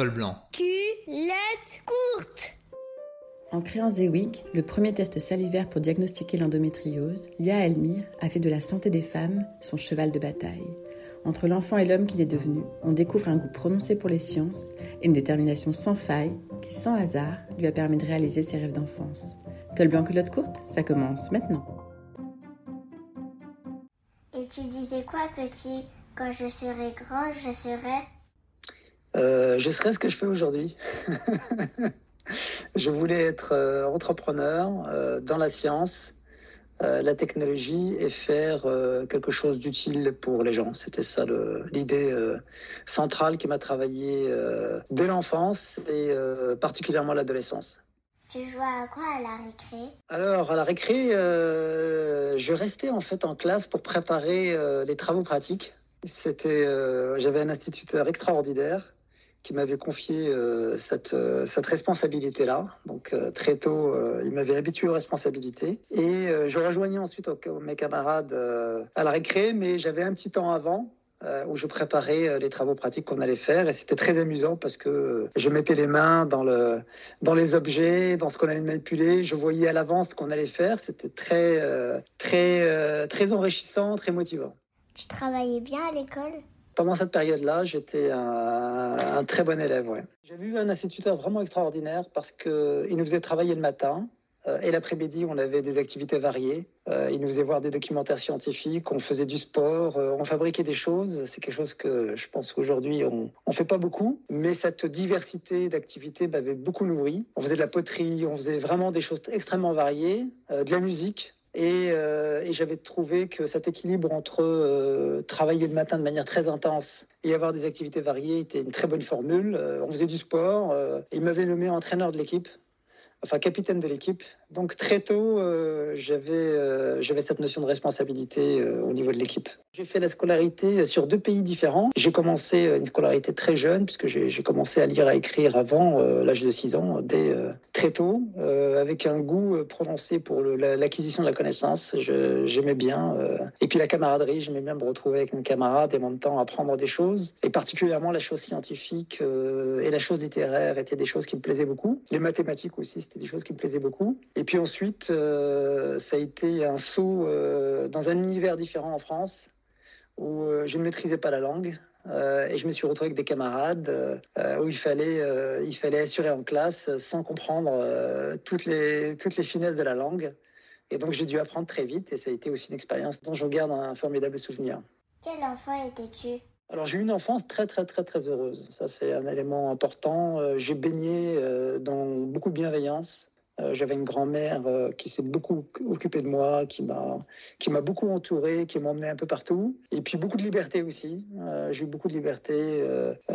col blanc. Culotte courte. En créant Zewig, le premier test salivaire pour diagnostiquer l'endométriose, Lia Elmire a fait de la santé des femmes son cheval de bataille. Entre l'enfant et l'homme qu'il est devenu, on découvre un goût prononcé pour les sciences et une détermination sans faille qui, sans hasard, lui a permis de réaliser ses rêves d'enfance. Col blanc culotte courte, ça commence maintenant. Et tu disais quoi, petit? Quand je serai grand, je serai. Euh, je serai ce que je fais aujourd'hui. je voulais être euh, entrepreneur euh, dans la science, la technologie et faire quelque chose d'utile pour les gens. C'était ça l'idée centrale qui m'a travaillé dès l'enfance et particulièrement l'adolescence. Tu jouais à quoi à la récré? Alors, à la récré, euh, je restais en fait en classe pour préparer euh, les travaux pratiques. C'était, euh, j'avais un instituteur extraordinaire qui m'avait confié euh, cette, euh, cette responsabilité-là. Donc, euh, très tôt, il m'avait habitué aux responsabilités. Et je rejoignais ensuite mes camarades à la récré, mais j'avais un petit temps avant où je préparais les travaux pratiques qu'on allait faire. Et c'était très amusant parce que je mettais les mains dans, le, dans les objets, dans ce qu'on allait manipuler. Je voyais à l'avance ce qu'on allait faire. C'était très, très, très enrichissant, très motivant. Tu travaillais bien à l'école? Pendant cette période-là, j'étais un, très bon élève. Ouais. J'avais eu un instituteur vraiment extraordinaire parce qu'il nous faisait travailler le matin. euh, et l'après-midi, on avait des activités variées. Euh, il nous faisait voir des documentaires scientifiques, on faisait du sport, euh, on fabriquait des choses. C'est quelque chose que je pense qu'aujourd'hui, on ne fait pas beaucoup. Mais cette diversité d'activités m'avait beaucoup nourri. On faisait de la poterie, on faisait vraiment des choses extrêmement variées, de la musique. Et, euh, et j'avais trouvé que cet équilibre entre euh, travailler le matin de manière très intense et avoir des activités variées était une très bonne formule. Euh, on faisait du sport. il m'avait nommé entraîneur de l'équipe, enfin capitaine de l'équipe. Donc très tôt, euh, j'avais euh, j'avais cette notion de responsabilité euh, au niveau de l'équipe. J'ai fait la scolarité sur deux pays différents. J'ai commencé une scolarité très jeune, puisque j'ai commencé à lire et à écrire avant l'âge de 6 ans, dès très tôt, avec un goût prononcé pour l'acquisition de la connaissance. J'aimais bien. et puis la camaraderie, j'aimais bien me retrouver avec mes camarades et en même temps apprendre des choses. Et particulièrement la chose scientifique et la chose littéraire étaient des choses qui me plaisaient beaucoup. Les mathématiques aussi, c'était des choses qui me plaisaient beaucoup. Puis ensuite, euh, ça a été un saut euh, dans un univers différent en France où euh, je ne maîtrisais pas la langue. euh, et je me suis retrouvé avec des camarades euh, où il fallait, euh, il fallait assurer en classe sans comprendre toutes, les, toutes les finesses de la langue. Et donc j'ai dû apprendre très vite et ça a été aussi une expérience dont je garde un formidable souvenir. Quel enfant étais-tu? Alors j'ai eu une enfance très très très très heureuse. Ça c'est un élément important. J'ai baigné dans beaucoup de bienveillance. Euh, J'avais une grand-mère euh, qui s'est beaucoup occupée de moi, qui m'a qui m'a beaucoup entouré, qui m'a emmené un peu partout. Et puis beaucoup de liberté aussi. Euh, j'ai eu beaucoup de liberté.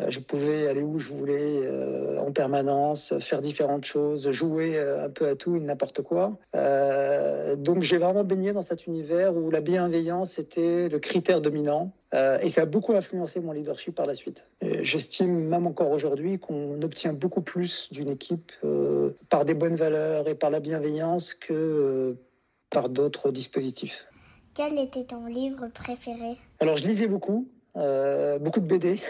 Je pouvais aller où je voulais en permanence, faire différentes choses, jouer un peu à tout et n'importe quoi. Donc j'ai vraiment baigné dans cet univers où la bienveillance était le critère dominant. Euh, et ça a beaucoup influencé mon leadership par la suite. J'estime même encore aujourd'hui qu'on obtient beaucoup plus d'une équipe euh, par des bonnes valeurs et par la bienveillance que euh, par d'autres dispositifs. Quel était ton livre préféré? Alors je lisais beaucoup, euh, beaucoup de BD,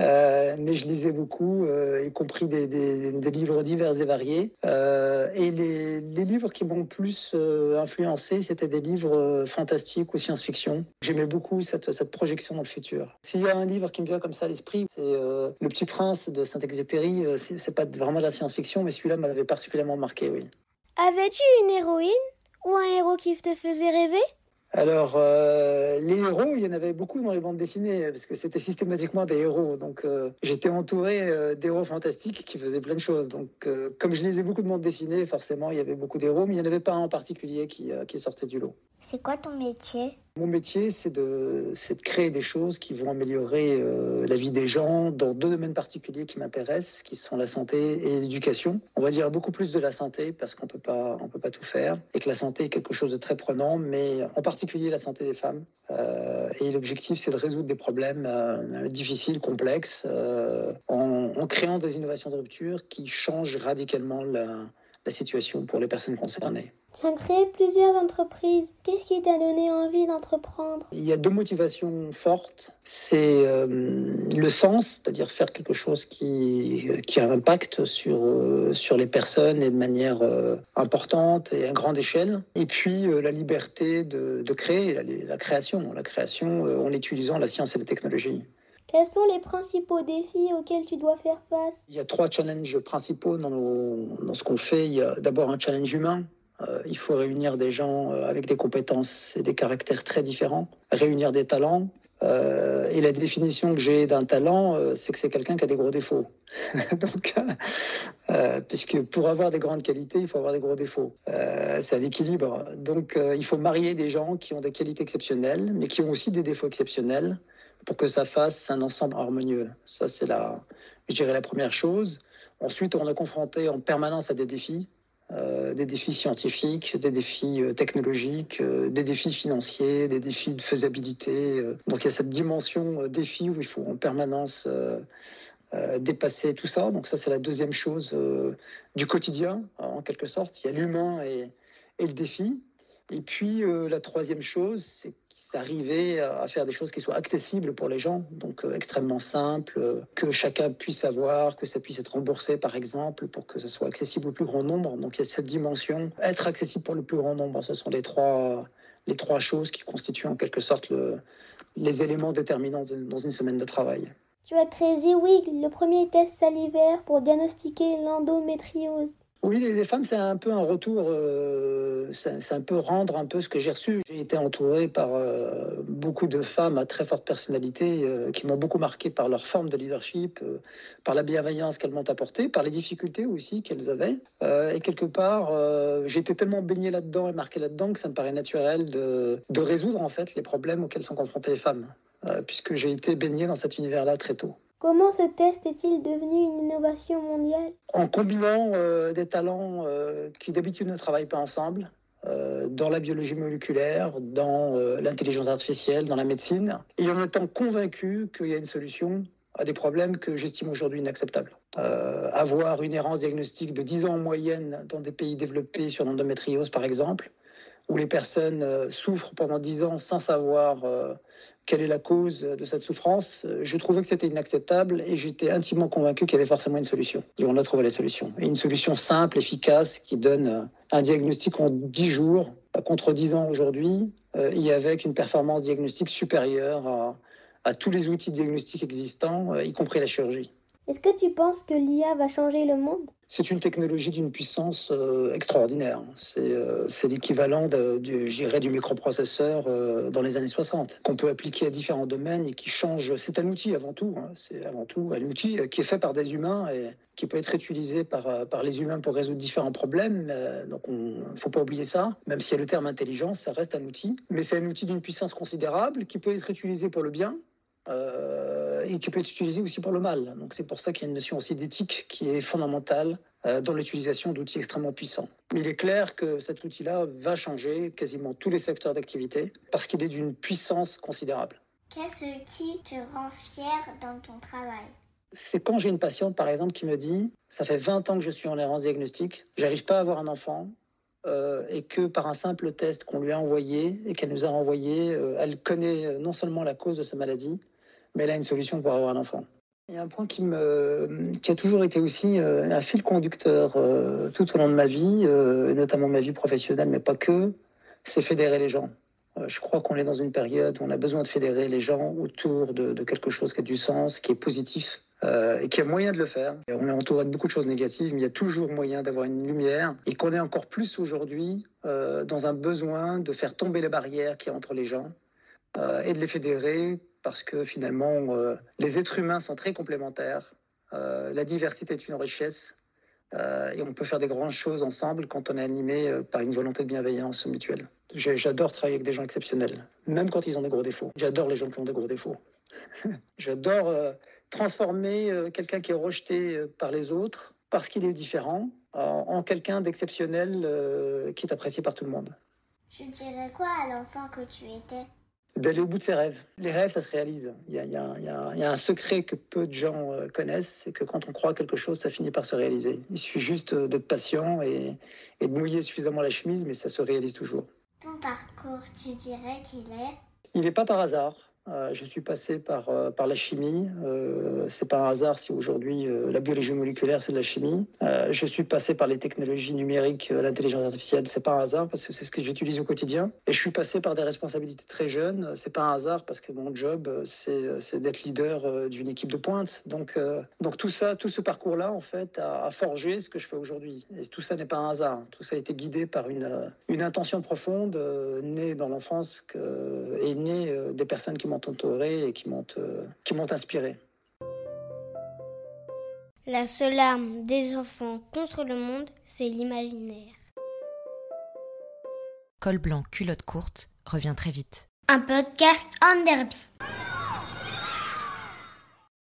Euh, mais je lisais beaucoup, euh, y compris des, livres divers et variés. Et les, livres qui m'ont le plus influencé, c'était des livres fantastiques ou science-fiction. J'aimais beaucoup cette, cette projection dans le futur. S'il y a un livre qui me vient comme ça à l'esprit, c'est Le Petit Prince de Saint-Exupéry. C'est pas vraiment de la science-fiction, mais celui-là m'avait particulièrement marqué, oui. Avais-tu une héroïne ou un héros qui te faisait rêver? Alors, euh, les héros, il y en avait beaucoup dans les bandes dessinées, parce que c'était systématiquement des héros. Donc, euh, j'étais entouré euh, d'héros fantastiques qui faisaient plein de choses. Donc, comme je lisais beaucoup de bandes dessinées, forcément, il y avait beaucoup d'héros, mais il n'y en avait pas un en particulier qui, qui sortait du lot. C'est quoi ton métier? Mon métier, c'est de, créer des choses qui vont améliorer euh, la vie des gens dans deux domaines particuliers qui m'intéressent, qui sont la santé et l'éducation. On va dire beaucoup plus de la santé parce qu'on peut pas, on peut pas tout faire et que la santé est quelque chose de très prenant, mais en particulier la santé des femmes. Euh, et l'objectif, c'est de résoudre des problèmes euh, difficiles, complexes, en, créant des innovations de rupture qui changent radicalement la situation pour les personnes concernées. Tu as créé plusieurs entreprises. Qu'est-ce qui t'a donné envie d'entreprendre? Il y a deux motivations fortes. C'est euh, le sens, c'est-à-dire faire quelque chose qui, qui a un impact sur, euh, sur les personnes et de manière euh, importante et à grande échelle. Et puis la liberté de, de créer, la, la, création. La création en utilisant la science et la technologie. Quels sont les principaux défis auxquels tu dois faire face? Il y a trois challenges principaux dans, nos, dans ce qu'on fait. Il y a d'abord un challenge humain. Euh, il faut réunir des gens euh, avec des compétences et des caractères très différents, réunir des talents. Euh, et la définition que j'ai d'un talent, c'est que c'est quelqu'un qui a des gros défauts. Donc, puisque pour avoir des grandes qualités, il faut avoir des gros défauts. c'est un équilibre. Donc, il faut marier des gens qui ont des qualités exceptionnelles, mais qui ont aussi des défauts exceptionnels pour que ça fasse un ensemble harmonieux. Ça, c'est la, je dirais la première chose. Ensuite, on est confronté en permanence à des défis, des défis scientifiques, des défis euh, technologiques, euh, des défis financiers, des défis de faisabilité. Euh. Donc il y a cette dimension euh, défi où il faut en permanence dépasser tout ça. Donc ça, c'est la deuxième chose du quotidien, en quelque sorte. Il y a l'humain et, le défi. Et puis la troisième chose, c'est s'arriver à faire des choses qui soient accessibles pour les gens, donc euh, extrêmement simples, euh, que chacun puisse avoir, que ça puisse être remboursé par exemple, pour que ce soit accessible au plus grand nombre. Donc il y a cette dimension, être accessible pour le plus grand nombre, ce sont les trois, les trois choses qui constituent en quelque sorte le, les éléments déterminants dans une semaine de travail. Tu as créé ZWIG, le premier test salivaire pour diagnostiquer l'endométriose. Oui, les femmes, c'est un peu un retour, euh, c'est un peu rendre un peu ce que j'ai reçu. J'ai été entouré par euh, beaucoup de femmes à très forte personnalité euh, qui m'ont beaucoup marqué par leur forme de leadership, par la bienveillance qu'elles m'ont apportée, par les difficultés aussi qu'elles avaient. Et quelque part, j'ai été tellement baigné là-dedans et marqué là-dedans que ça me paraît naturel de, de, résoudre en fait les problèmes auxquels sont confrontées les femmes, puisque j'ai été baigné dans cet univers-là très tôt. Comment ce test est-il devenu une innovation mondiale? En combinant euh, des talents euh, qui d'habitude ne travaillent pas ensemble, euh, dans la biologie moléculaire, dans l'intelligence artificielle, dans la médecine, et en étant convaincu qu'il y a une solution à des problèmes que j'estime aujourd'hui inacceptables. Avoir une errance diagnostique de 10 ans en moyenne dans des pays développés sur l'endométriose, par exemple, où les personnes souffrent pendant 10 ans sans savoir quelle est la cause de cette souffrance, je trouvais que c'était inacceptable et j'étais intimement convaincu qu'il y avait forcément une solution. Et on a trouvé la solution. Une solution simple, efficace, qui donne un diagnostic en 10 jours, contre 10 ans aujourd'hui, et avec une performance diagnostique supérieure à, à tous les outils diagnostiques existants, y compris la chirurgie. Est-ce que tu penses que l'IA va changer le monde? C'est une technologie d'une puissance euh, extraordinaire. C'est euh, l'équivalent du, du microprocesseur euh, dans les années 60, qu'on peut appliquer à différents domaines et qui change. C'est un outil avant tout. Hein. C'est avant tout un outil qui est fait par des humains et qui peut être utilisé par, par les humains pour résoudre différents problèmes. donc il ne faut pas oublier ça. Même s'il y a le terme intelligence, ça reste un outil. Mais c'est un outil d'une puissance considérable qui peut être utilisé pour le bien euh, et qui peut être utilisé aussi pour le mal. Donc c'est pour ça qu'il y a une notion aussi d'éthique qui est fondamentale euh, dans l'utilisation d'outils extrêmement puissants. Mais il est clair que cet outil-là va changer quasiment tous les secteurs d'activité parce qu'il est d'une puissance considérable. Qu'est-ce qui te rend fier dans ton travail? C'est quand j'ai une patiente, par exemple, qui me dit Ça fait 20 ans que je suis en errance diagnostique, j'arrive pas à avoir un enfant, euh, et que par un simple test qu'on lui a envoyé et qu'elle nous a envoyé, euh, elle connaît non seulement la cause de sa maladie, mais elle a une solution pour avoir un enfant. Il y a un point qui, me, qui a toujours été aussi euh, un fil conducteur euh, tout au long de ma vie, euh, notamment ma vie professionnelle, mais pas que, c'est fédérer les gens. Je crois qu'on est dans une période où on a besoin de fédérer les gens autour de, quelque chose qui a du sens, qui est positif, et qui a moyen de le faire. On est entouré de beaucoup de choses négatives, mais il y a toujours moyen d'avoir une lumière, et qu'on est encore plus aujourd'hui dans un besoin de faire tomber les barrières qui y a entre les gens, et de les fédérer parce que finalement, euh, les êtres humains sont très complémentaires. Euh, la diversité est une richesse euh, et on peut faire des grandes choses ensemble quand on est animé par une volonté de bienveillance mutuelle. J'adore travailler avec des gens exceptionnels, même quand ils ont des gros défauts. J'adore les gens qui ont des gros défauts. J'adore transformer quelqu'un qui est rejeté par les autres parce qu'il est différent en quelqu'un d'exceptionnel qui est apprécié par tout le monde. Tu dirais quoi à l'enfant que tu étais? D'aller au bout de ses rêves. Les rêves, ça se réalise. Il y a, il y a- il y a- il y a un secret que peu de gens euh, connaissent, c'est que quand on croit à quelque chose, ça finit par se réaliser. Il suffit juste euh, d'être patient et, et de mouiller suffisamment la chemise, mais ça se réalise toujours. Ton parcours, tu dirais qu'il est? Il n'est pas par hasard. Euh, je suis passé par, euh, par la chimie. Euh, c'est pas un hasard si aujourd'hui euh, la biologie moléculaire c'est de la chimie. Je suis passé par les technologies numériques, l'intelligence artificielle. C'est pas un hasard parce que c'est ce que j'utilise au quotidien. Et je suis passé par des responsabilités très jeunes. C'est pas un hasard parce que mon job c'est d'être leader d'une équipe de pointe. Donc donc tout ça, tout ce parcours là en fait a, forgé ce que je fais aujourd'hui. Et tout ça n'est pas un hasard. Tout ça a été guidé par une une intention profonde née dans l'enfance et née des personnes qui m'ont entouré et qui m'ont euh, qui m'ont inspiré. La seule arme des enfants contre le monde, c'est l'imaginaire. Col blanc, culotte courte revient très vite. un podcast en derby.